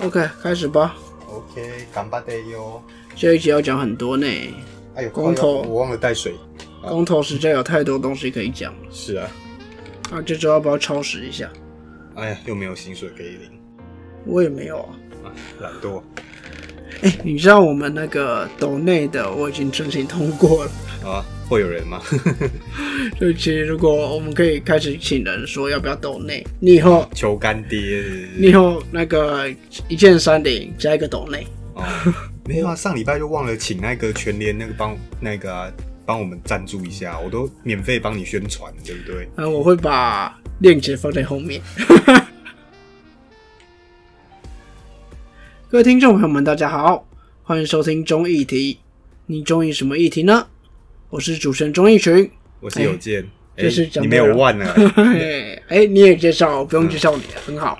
OK，开始吧。OK，干巴得哟。这一集要讲很多呢，哎呦，公投靠腰我忘了带水。公投实在有太多东西可以讲了。是啊，啊，这周要不要超时一下？哎呀，又没有薪水可以领，我也没有啊。啊，懒惰哎、你知道我们那个抖内的我已经申请通过了。啊，会有人吗？就其实如果我们可以开始请人说要不要抖内，你以后求干爹你以后那个一键三连加一个抖内，哦，没有啊，上礼拜就忘了请那个全联那个帮那个啊帮、我们赞助一下，我都免费帮你宣传，对不对？啊，我会把链接放在后面。各位听众朋友们，大家好，欢迎收听中议题。你中意什么议题呢？我是主持人钟义群。我是有健，哎、这是讲你没有忘了，哎、哎，你也介绍，不用介绍你，很好。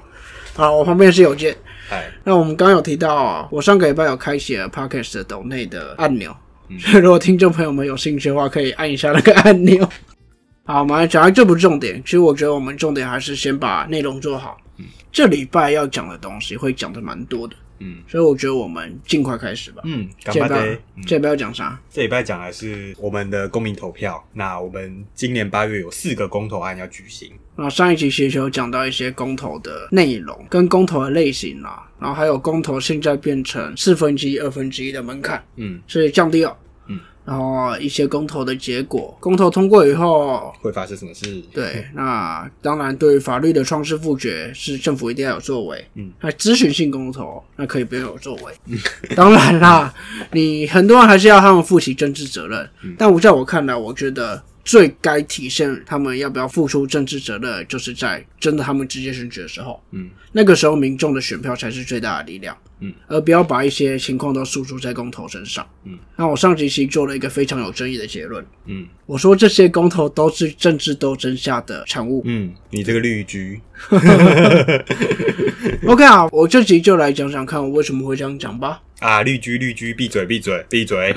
好，我旁边是有健。哎，那我们刚刚有提到啊，我上个礼拜有开启了 Podcast 的抖内的按钮，所以如果听众朋友们有兴趣的话，可以按一下那个按钮。好，我们来讲下这不是重点，其实我觉得我们重点还是先把内容做好。这礼拜要讲的东西会讲的蛮多的，嗯所以我觉得我们尽快开始吧。嗯，干这礼拜这礼拜要讲啥？这礼拜讲的是我们的公民投票。那我们今年八月有四个公投案要举行。那上一集其实有讲到一些公投的内容跟公投的类型啦，然后还有公投现在变成四分之一、二分之一的门槛，嗯，所以降低了。嗯，然后一些公投的结果，公投通过以后，会发生什么事？对，那当然对于法律的创世复决是政府一定要有作为。嗯，那咨询性公投那可以不用有作为。嗯 当然啦，你很多人还是要他们负起政治责任。但我在我看来，我觉得最该体现他们要不要付出政治责任，就是在真的他们直接选举的时候。嗯，那个时候民众的选票才是最大的力量。嗯，而不要把一些情况都输出在公投身上。嗯，那我上集其实做了一个非常有争议的结论。嗯我说这些公投都是政治斗争下的产物。嗯，你这个绿居，OK 啊，我这集就来讲讲看我为什么会这样讲吧。啊，绿居绿居，闭嘴闭嘴闭嘴！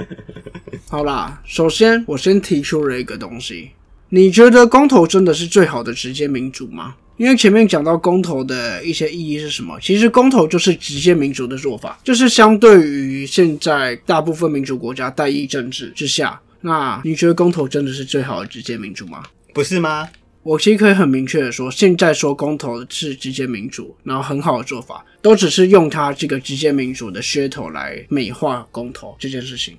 好啦，首先我先提出了一个东西，你觉得公投真的是最好的直接民主吗？因为前面讲到公投的一些意义是什么，其实公投就是直接民主的做法，就是相对于现在大部分民主国家代议政治之下，那你觉得公投真的是最好的直接民主吗？不是吗？我其实可以很明确的说，现在说公投是直接民主，然后很好的做法，都只是用它这个直接民主的噱头来美化公投这件事情。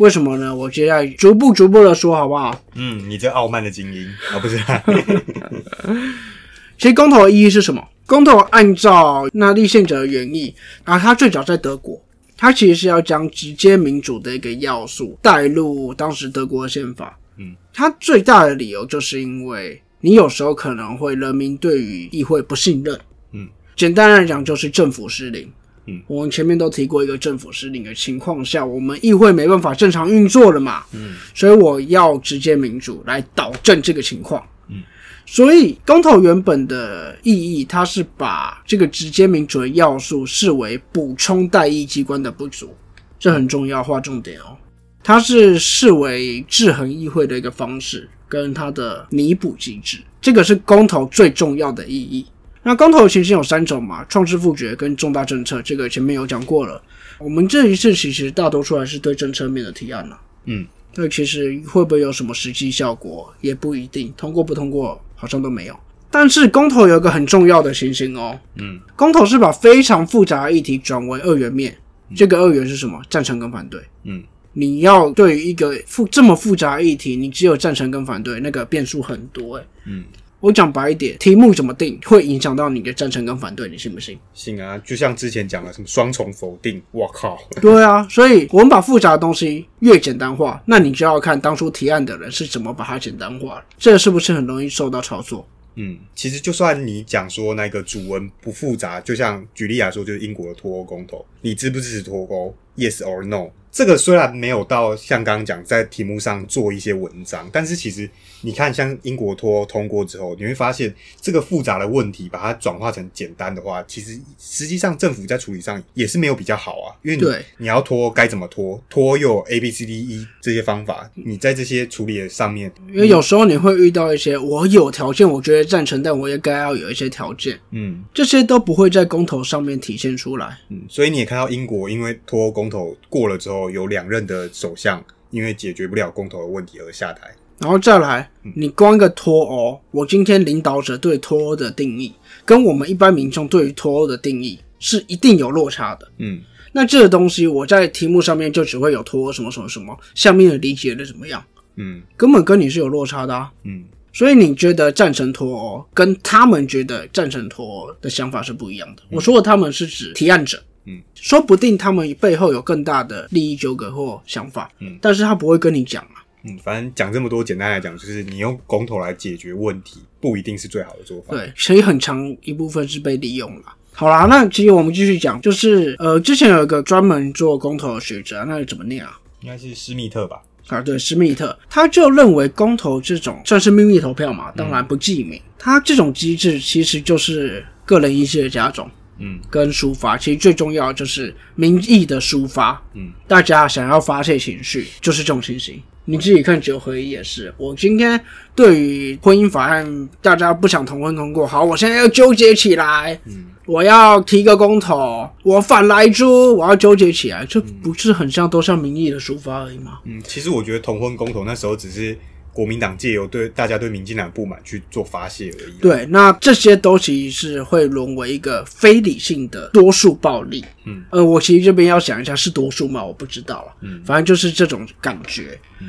为什么呢？我接下来逐步逐步的说，好不好？嗯，你这傲慢的精英啊，不是、其实公投的意义是什么？公投按照那立宪者的原意，然后它最早在德国，它其实是要将直接民主的一个要素带入当时德国的宪法。嗯，它最大的理由就是因为你有时候可能会人民对于议会不信任。嗯，简单来讲就是政府失灵。嗯，我们前面都提过一个政府失灵的情况下，我们议会没办法正常运作了嘛。嗯，所以我要直接民主来导正这个情况。嗯，所以公投原本的意义，它是把这个直接民主的要素视为补充代议机关的不足，这很重要，划重点哦。它是视为制衡议会的一个方式，跟它的弥补机制，这个是公投最重要的意义。那公投其实有三种嘛，创制复决跟重大政策，这个前面有讲过了。我们这一次其实大多数还是对政策面的提案了。嗯，那其实会不会有什么实际效果也不一定，通过不通过好像都没有。但是公投有一个很重要的情形哦，嗯，公投是把非常复杂的议题转为二元面，这个二元是什么？赞成跟反对。嗯，你要对于一个复这么复杂的议题，你只有赞成跟反对，那个变数很多诶。嗯，我讲白一点，题目怎么定会影响到你的赞成跟反对，你信不信？信啊，就像之前讲的什么双重否定，我靠，对啊，所以我们把复杂的东西越简单化，那你就要看当初提案的人是怎么把它简单化的，这是不是很容易受到操作？嗯，其实就算你讲说那个主文不复杂，就像举例来说，就是英国的脱欧公投，你支不支持脱欧？Yes or no。这个虽然没有到像刚刚讲在题目上做一些文章，但是其实你看，像英国脱欧通过之后，你会发现这个复杂的问题，把它转化成简单的话，其实实际上政府在处理上也是没有比较好啊。因为你对你要脱该怎么脱，脱又有 A B C D E 这些方法，你在这些处理的上面，因为有时候你会遇到一些我有条件，我觉得赞成，但我也该要有一些条件，嗯这些都不会在公投上面体现出来。嗯，所以你也看到英国因为脱欧公投过了之后，有两任的首相因为解决不了公投的问题而下台。然后再来，你光一个脱欧，我今天领导者对脱欧的定义，跟我们一般民众对于脱欧的定义是一定有落差的。嗯那这个东西我在题目上面就只会有脱欧什么什么什么，下面的理解的怎么样，嗯根本跟你是有落差的啊。嗯所以你觉得赞成脱欧，跟他们觉得赞成脱欧的想法是不一样的。我说的他们是指提案者，嗯，说不定他们背后有更大的利益纠葛或想法，嗯，但是他不会跟你讲啊。嗯，反正讲这么多，简单来讲就是你用公投来解决问题，不一定是最好的做法。对，所以很长一部分是被利用了。好啦，那其实我们继续讲，就是呃，之前有一个专门做公投的学者，那怎么念啊？应该是施密特吧？啊，对，施密特，他就认为公投这种算是秘密投票嘛，当然不记名。他这种机制其实就是个人意志的加重嗯跟抒发，其实最重要的就是民意的抒发。嗯，大家想要发泄情绪，就是这种情形。你自己看九合一也是，我今天对于婚姻法案，大家不想同婚通过，好，我现在要纠结起来，嗯我要提个公投，我反来猪，我要纠结起来，这不是很像都像民意的抒发而已吗？嗯，其实我觉得同婚公投那时候只是国民党借由对大家对民进党不满去做发泄而已。，对，那这些都其实是会沦为一个非理性的多数暴力。嗯，呃，我其实这边要想一下是多数吗？我不知道了。嗯反正就是这种感觉。嗯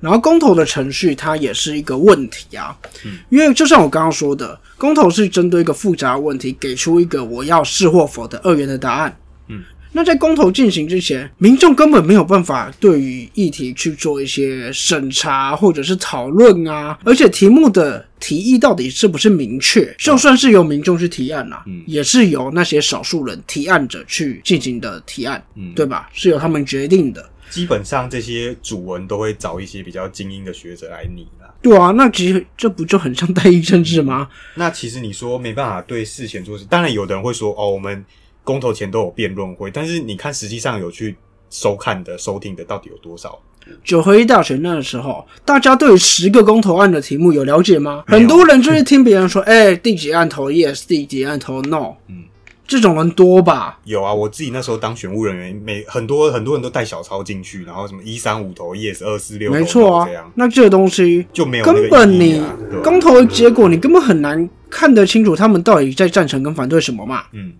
然后公投的程序它也是一个问题啊，嗯因为就像我刚刚说的，公投是针对一个复杂的问题，给出一个我要是或否的二元的答案。嗯，那在公投进行之前，民众根本没有办法对于议题去做一些审查或者是讨论啊，而且题目的提议到底是不是明确，就算是由民众去提案啊，嗯也是由那些少数人提案者去进行的提案，嗯对吧？是由他们决定的。基本上这些主文都会找一些比较精英的学者来拟啦。对啊，那其实这不就很像代议政治吗？那其实你说没办法对事前做事，当然有的人会说哦，我们公投前都有辩论会，但是你看实际上有去收看的、收听的到底有多少？九合一大选那个时候，大家对于十个公投案的题目有了解吗？很多人就是听别人说，哎、第几案投 yes，第几案投 no，嗯，这种人多吧？有啊，我自己那时候当选务人员，每很多很多人都带小抄进去，然后什么一三五投 yes，二四六没错啊。这样，那这个东西就没有那个根本你公投的结果，你根本很难看得清楚他们到底在赞成跟反对什么嘛。嗯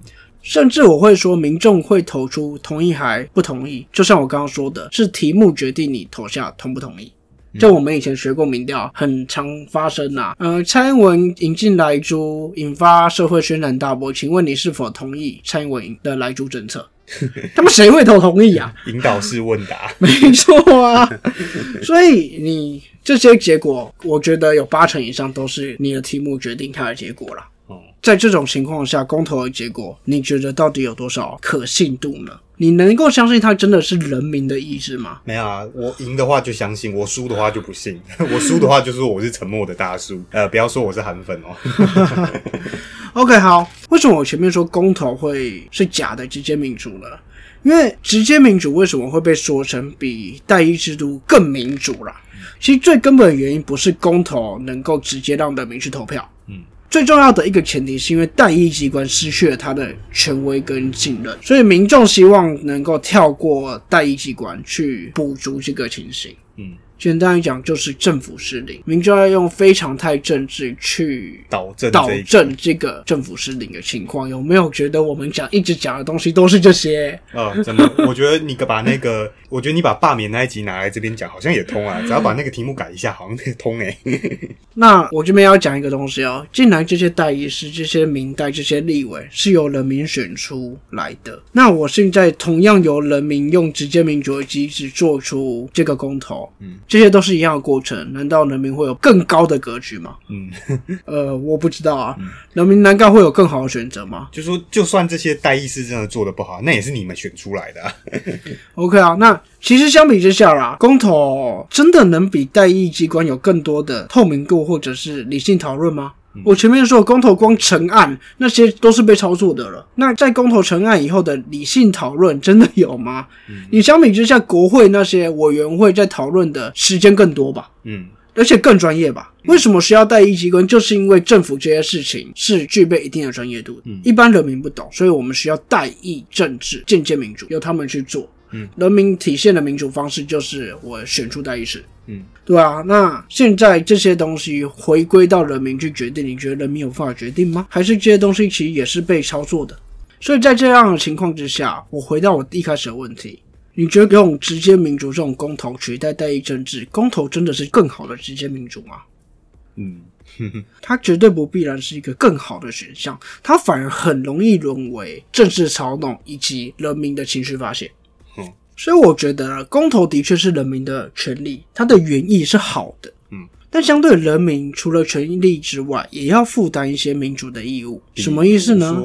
甚至我会说，民众会投出同意还不同意，就像我刚刚说的，是题目决定你投下同不同意。就我们以前学过民调，很常发生啊。呃，蔡英文引进来猪，引发社会轩然大波。请问你是否同意蔡英文的来猪政策？他们谁会投同意啊？引导式问答，没错啊，所以你这些结果，我觉得有八成以上都是你的题目决定它的结果啦。哦，在这种情况下，公投的结果，你觉得到底有多少可信度呢？你能够相信它真的是人民的意志吗？没有啊，我赢的话就相信，我输的话就不信。我输的话就说我是沉默的大叔，呃，不要说我是韩粉哦。OK，好，为什么我前面说公投会是假的直接民主呢？因为直接民主为什么会被说成比代议制度更民主啦？其实最根本的原因不是公投能够直接让人民去投票，嗯，最重要的一个前提是因为代议机关失去了他的权威跟信任，所以民众希望能够跳过代议机关去补足这个情形。嗯，简单来讲，就是政府失灵，民众要用非常态政治去导正导正这个政府失灵的情况，有没有觉得我们讲一直讲的东西都是这些？呃，真的，我觉得你把那个，我觉得你把罢免那一集拿来这边讲，好像也通啊。只要把那个题目改一下，好像也通诶、那我这边要讲一个东西哦，进来这些代议士、这些民代、这些立委是由人民选出来的。那我现在同样由人民用直接民主的机制做出这个公投，嗯，这些都是一样的过程，难道人民会有更高的格局吗？嗯，呃，我不知道啊，人民难道会有更好的选择吗就说就算这些代议士真的做的不好，那也是你们选出来的、啊。OK 啊，那其实相比之下啦，公投真的能比代议机关有更多的透明度或者是理性讨论吗？我前面说公投光成案那些都是被操作的了，那在公投成案以后的理性讨论真的有吗？你相比之下，国会那些委员会在讨论的时间更多吧？嗯而且更专业吧？为什么需要代议机关？就是因为政府这些事情是具备一定的专业度的，一般人民不懂，所以我们需要代议政治、间接民主，由他们去做。嗯，人民体现的民主方式就是我选出代议士。嗯，对啊，那现在这些东西回归到人民去决定，你觉得人民有办法决定吗？还是这些东西其实也是被操作的？所以在这样的情况之下，我回到我一开始的问题，你觉得用直接民主这种公投取代代议政治，公投真的是更好的直接民主吗？嗯，它绝对不必然是一个更好的选项，它反而很容易沦为政治操弄以及人民的情绪发泄。嗯所以我觉得啊公投的确是人民的权利，它的原意是好的。嗯，但相对人民除了权利之外，也要负担一些民主的义务。什么意思呢？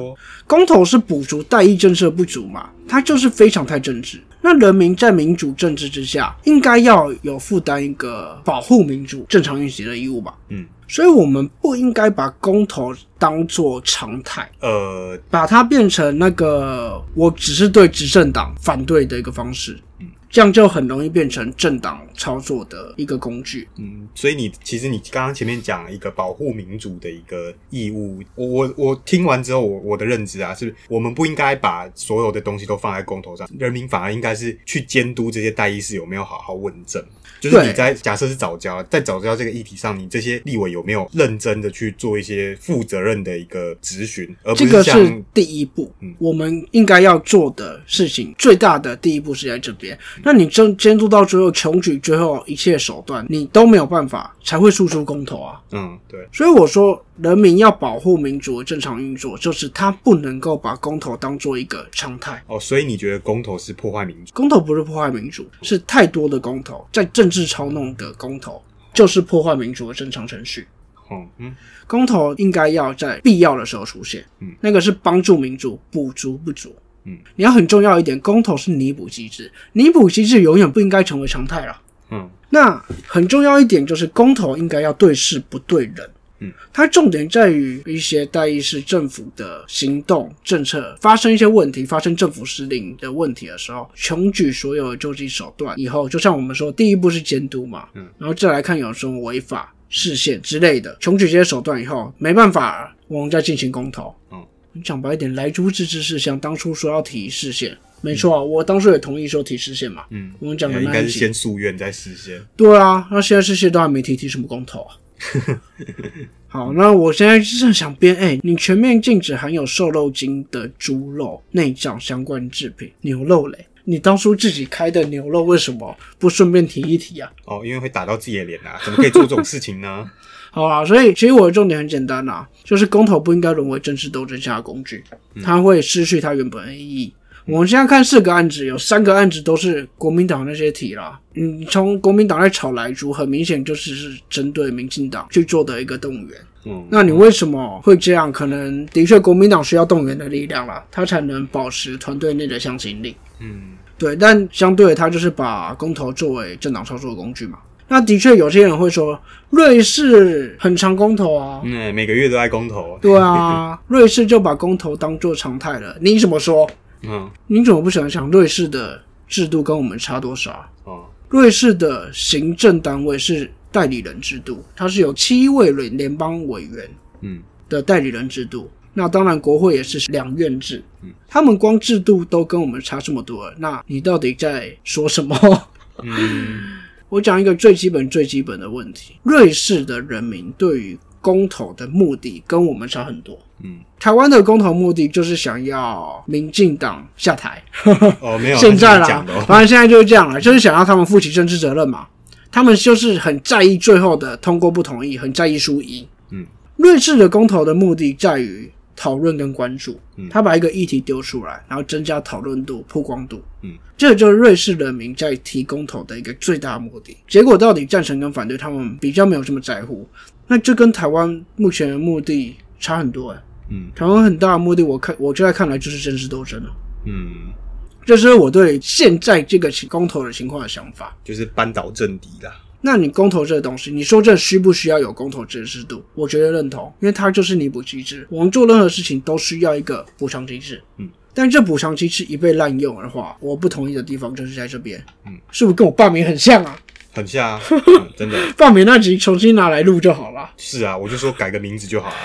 公投是补足代议政策不足嘛，它就是非常太政治。那人民在民主政治之下，应该要有负担一个保护民主正常运行的义务吧？嗯，所以我们不应该把公投当做常态，呃，把它变成那个我只是对执政党反对的一个方式。嗯，这样就很容易变成政党操作的一个工具。嗯，所以你其实你刚刚前面讲一个保护民主的一个义务，我我我听完之后，我我的认知啊，是我们不应该把所有的东西都放在公投上，人民反而应该是去监督这些代议士有没有好好问政。就是你在假设是早教，在早教这个议题上，你这些立委有没有认真的去做一些负责任的一个咨询，而不这个像是第一步嗯，我们应该要做的事情，最大的第一步是在这边。那你监监督到最后，穷举最后一切手段，你都没有办法，才会输出公投啊。嗯，对，所以我说，人民要保护民主的正常运作，就是他不能够把公投当做一个常态。哦，所以你觉得公投是破坏民主？公投不是破坏民主，是太多的公投，在政治操弄的公投，就是破坏民主的正常程序。哦，嗯公投应该要在必要的时候出现，嗯，那个是帮助民主补足不足，嗯，你要很重要一点，公投是弥补机制，弥补机制永远不应该成为常态了。嗯那很重要一点就是公投应该要对事不对人。嗯，它重点在于一些代议士政府的行动政策发生一些问题，发生政府失灵的问题的时候，穷举所有的救济手段以后，就像我们说，第一步是监督嘛，嗯，然后再来看有什么违法视线之类的，穷举这些手段以后，没办法，我们再进行公投。嗯，讲白一点，来猪自治事项当初说要提视线，没错啊，我当初也同意说提视线嘛。嗯，我们讲的应该是先诉愿再实现。对啊，那现在这些都还没提，提什么公投啊？好，那我现在就是想编，哎、你全面禁止含有瘦肉精的猪肉、内脏相关制品、牛肉嘞。你当初自己开的牛肉，为什么不顺便提一提啊？哦，因为会打到自己的脸啊，怎么可以做这种事情呢？好啊，所以其实我的重点很简单啦，就是公投不应该沦为政治斗争下的工具，它会失去它原本的意义。我们现在看四个案子，有三个案子都是国民党那些提啦。嗯，从国民党在炒莱猪，很明显就是是针对民进党去做的一个动员。嗯，那你为什么会这样？可能的确国民党需要动员的力量啦，他才能保持团队内的向心力。嗯对，但相对的，他就是把公投作为政党操作的工具嘛。那的确有些人会说，瑞士很常公投啊，嗯，每个月都在公投。对啊，瑞士就把公投当做常态了。你怎么说？嗯你怎么不想想瑞士的制度跟我们差多少？哦瑞士的行政单位是代理人制度，它是有七位联联邦委员嗯的代理人制度。那当然，国会也是两院制嗯，他们光制度都跟我们差这么多，那你到底在说什么？嗯我讲一个最基本、最基本的问题：瑞士的人民对于公投的目的跟我们差很多。嗯，台湾的公投目的就是想要民进党下台，哦，没有，现在啦。反正现在就是这样了，就是想要他们负起政治责任嘛。他们就是很在意最后的通过不同意，很在意输赢。嗯，瑞士的公投的目的在于讨论跟关注嗯。他把一个议题丢出来，然后增加讨论度、曝光度。嗯，这就是瑞士人民在提公投的一个最大目的。结果到底赞成跟反对，他们比较没有这么在乎。那这跟台湾目前的目的差很多哎。嗯台湾很大的目的，我看我就在看来就是政治斗争了。嗯，这是我对现在这个情公投的情况的想法。就是扳倒政敌啦。那你公投这个东西，你说这需不需要有公投制制度？我觉得认同，因为它就是弥补机制。我们做任何事情都需要一个补偿机制。嗯，但这补偿机制一被滥用的话，我不同意的地方就是在这边。嗯，是不是跟我罢免很像啊？很像啊，嗯真的放免那集重新拿来录就好了。是啊，我就说改个名字就好了。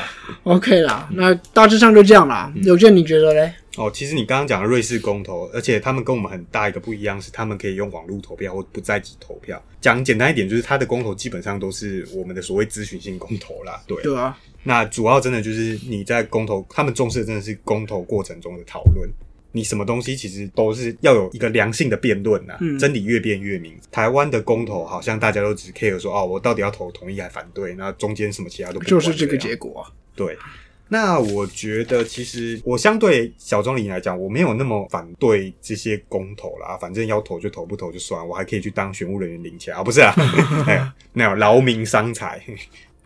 OK 啦，那大致上就这样啦。有健，你觉得嘞？哦，其实你刚刚讲的瑞士公投，而且他们跟我们很大一个不一样是，他们可以用网络投票或不在籍投票。讲简单一点，就是他的公投基本上都是我们的所谓咨询性公投啦。对，对啊，那主要真的就是你在公投，他们重视的真的是公投过程中的讨论。你什么东西其实都是要有一个良性的辩论呐，嗯真理越辩越明。台湾的公投好像大家都只 care 说哦，我到底要投同意还反对，那中间什么其他都不就是这个样结果啊。对，那我觉得其实我相对小钟林来讲，我没有那么反对这些公投啦，反正要投就投，不投就算，我还可以去当选务人员领钱啊，不是啊，哎，没有劳民伤财。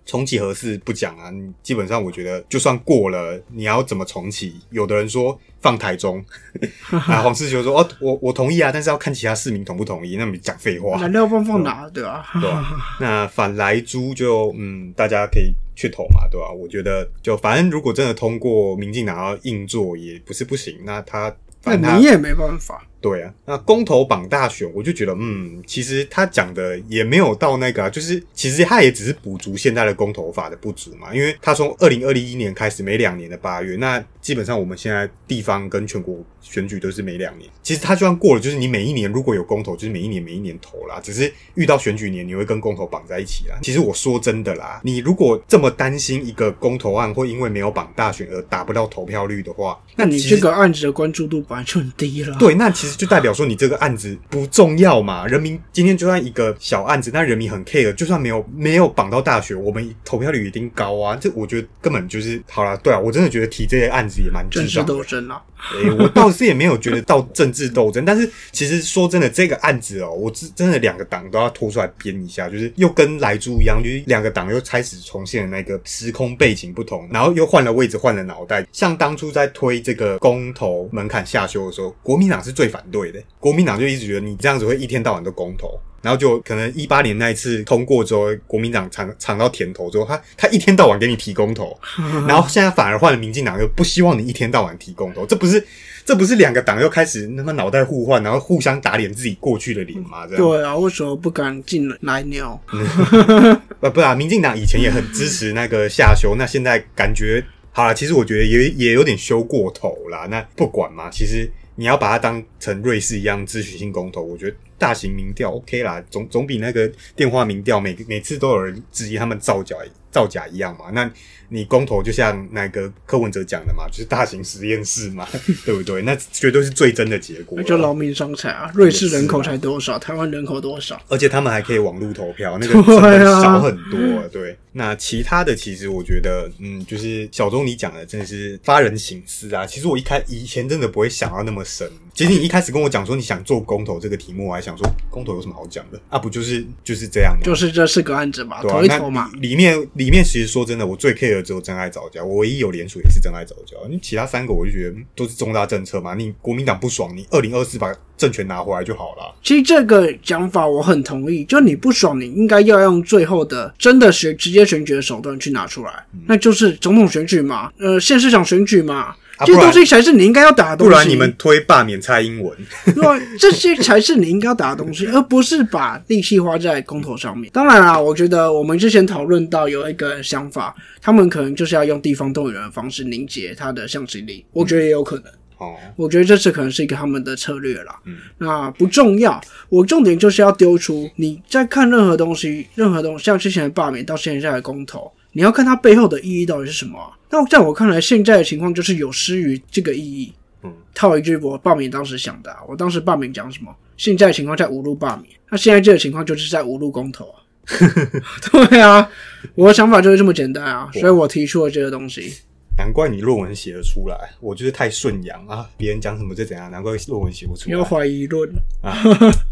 重启合适不讲啊，你基本上我觉得就算过了，你要怎么重启？有的人说放台中，啊，黄世球说哦，我我同意啊，但是要看其他市民同不同意，那你讲废话。燃料放放哪？对吧？对吧、那反来租就嗯，大家可以去投嘛，对吧、我觉得就反正如果真的通过民进党要硬做也不是不行，那他那反正你也没办法。对啊，那公投榜大选，我就觉得，嗯，其实他讲的也没有到那个、啊，就是其实他也只是补足现在的公投法的不足嘛，因为他从二零二一年开始，每两年的八月，那基本上我们现在地方跟全国选举都是每两年，其实他就算过了，就是你每一年如果有公投，就是每一年每一年投啦，只是遇到选举年，你会跟公投绑在一起啦。其实我说真的啦，你如果这么担心一个公投案会因为没有绑大选而达不到投票率的话，那你这个案子的关注度本来就很低了。对，那其实就代表说你这个案子不重要嘛。人民今天就算一个小案子，那人民很 care，就算没有没有绑到大学，我们投票率一定高啊。这我觉得根本就是好了。对啊，我真的觉得提这些案子也蛮智政治。斗争啊，诶、我倒是也没有觉得到政治斗争，但是其实说真的，这个案子哦，我真真的两个党都要拖出来编一下，就是又跟莱猪一样，就是两个党又开始重现了那个时空背景不同，然后又换了位置，换了脑袋。像当初在推这个公投门槛下修的时候，国民党是最反对的，国民党就一直觉得你这样子会一天到晚都公投。然后就可能一八年那一次通过之后，国民党尝尝到甜头之后，他他一天到晚给你提公投，然后现在反而换了民进党，又不希望你一天到晚提公投，这不是这不是两个党又开始他妈脑袋互换，然后互相打脸自己过去的脸吗？这样对啊，为什么不敢进来鸟？不不啊，民进党以前也很支持那个下修，那现在感觉好了，其实我觉得也也有点修过头啦。那不管嘛，其实你要把它当成瑞士一样咨询性公投，我觉得大型民调 OK 啦，总总比那个电话民调每每次都有人质疑他们造假造假一样嘛。那你公投就像那个柯文哲讲的嘛，就是大型实验室嘛，对不对？那绝对是最真的结果那。就劳民伤财啊！瑞士人口才多啊少？台湾人口多少？而且他们还可以网络投票，那个成本少很多。对，那其他的其实我觉得，嗯，就是小钟你讲的真的是发人省思啊。其实我一开以前真的不会想到那么深。其实你一开始跟我讲说你想做公投这个题目，我还想说公投有什么好讲的啊？不就是就是这样吗？就是这四个案子嘛，投一投嘛。里里面里面其实说真的，我最 care 的只有真爱早教，我唯一有联署也是真爱早教，因为其他三个我就觉得嗯都是重大政策嘛。你国民党不爽，你二零二四把政权拿回来就好了。其实这个讲法我很同意，就你不爽，你应该要用最后的真的选直接选举的手段去拿出来，那就是总统选举嘛，呃，县市长选举嘛，这些东西才是你应该要打的东西。不然你们推罢免蔡英文，对啊，这些才是你应该要打的东西，而不是把力气花在公投上面。当然啦，我觉得我们之前讨论到有一个想法，他们可能就是要用地方动员的方式凝结他的向心力，我觉得也有可能。哦，我觉得这次可能是一个他们的策略啦。嗯，那不重要，我重点就是要丢出你在看任何东西，任何东西，像之前的罢免到现在的公投，你要看它背后的意义到底是什么啊、那在我看来，现在的情况就是有失于这个意义。嗯，套一句我罢免当时想的、啊，我当时罢免讲什么？现在的情况在无路罢免，那现在这个情况就是在无路公投啊。对啊，我的想法就是这么简单啊，所以我提出了这个东西。难怪你论文写得出来，我就是太顺阳啊，别人讲什么就怎样，难怪论文写不出来你要。怀疑论啊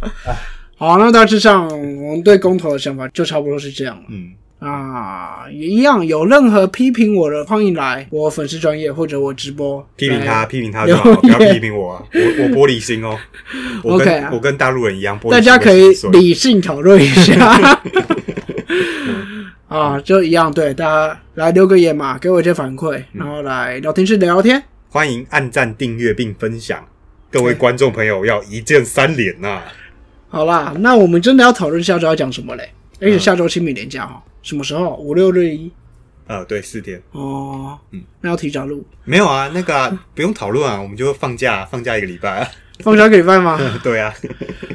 好，那大致上我们对公投的想法就差不多是这样了。嗯，啊，也一样，有任何批评我的，欢迎来我粉丝专业或者我直播批评他，批评他就好，不要批评我啊！我我玻璃心哦，我跟我跟大陆人一样，玻璃心大家可以理性讨论一下。啊，就一样，对，大家来留个言嘛，给我一些反馈，然后来聊天室聊聊天。欢迎按赞、订阅并分享。各位观众朋友要一键三连呐、好啦，那我们真的要讨论下周要讲什么嘞？而且下周清明连假哈，什么时候？五六日一呃，对，四天哦，嗯那要提早录，没有啊，那个啊、不用讨论啊，我们就放假，放假一个礼拜啊。放假一个礼拜吗？对啊，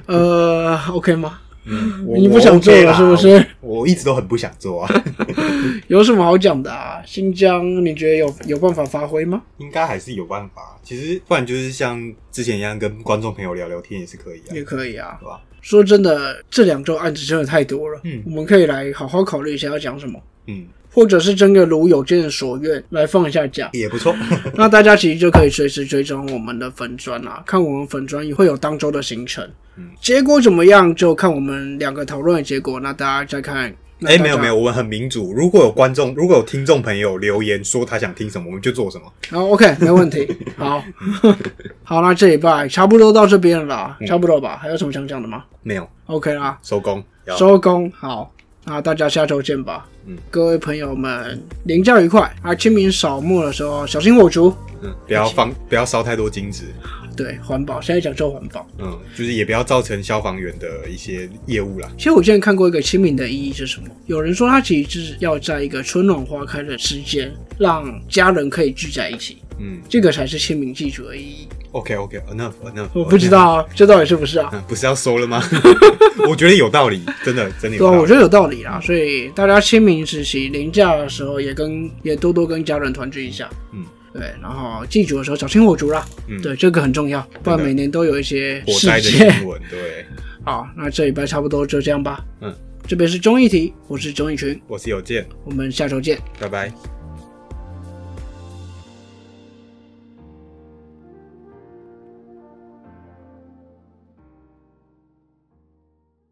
呃，OK 吗？你不想做了是不是？我一直都很不想做啊，有什么好讲的啊？新疆你觉得有有办法发挥吗？应该还是有办法。其实不然就是像之前一样跟观众朋友聊聊天也是可以啊、也可以啊。对吧？说真的，这两周案子真的太多了，嗯我们可以来好好考虑一下要讲什么，嗯，或者是真的如有见所愿来放一下假。也不错。那大家其实就可以随时追踪我们的粉砖啊，看我们粉砖也会有当周的行程。嗯结果怎么样就看我们两个讨论的结果。那大家再看。哎、没有没有，，我们很民主。如果有观众，如果有听众朋友留言说他想听什么，我们就做什么。好，OK，没问题。好，好，那这礼拜差不多到这边了啦，嗯差不多吧？还有什么想讲的吗没有？OK 啦，收工，收工。好，那大家下周见吧。嗯，各位朋友们，连假愉快啊！清明扫墓的时候小心火烛。嗯，不要放，不要烧太多金纸。对，环保，现在讲究环保。嗯，就是也不要造成消防员的一些业务啦。其实我之前看过一个清明的意义是什么？有人说它其实就是要在一个春暖花开的时间，让家人可以聚在一起，嗯这个才是清明祭祖的意义。，OK OK，enough enough。我不知道啊，这到底是不是啊？嗯，不是要收了吗？我觉得有道理，真的真的有对啊，我觉得有道理啊。所以大家清明时期年假的时候，也跟也多多跟家人团聚一下。嗯，对，然后祭祖的时候小心火烛啦。嗯对，这个很重要，不然每年都有一些事火灾的件。新闻，对，好，那这礼拜差不多就这样吧。嗯，这边是综艺题，我是综艺群，我是有健，我们下周见。拜拜。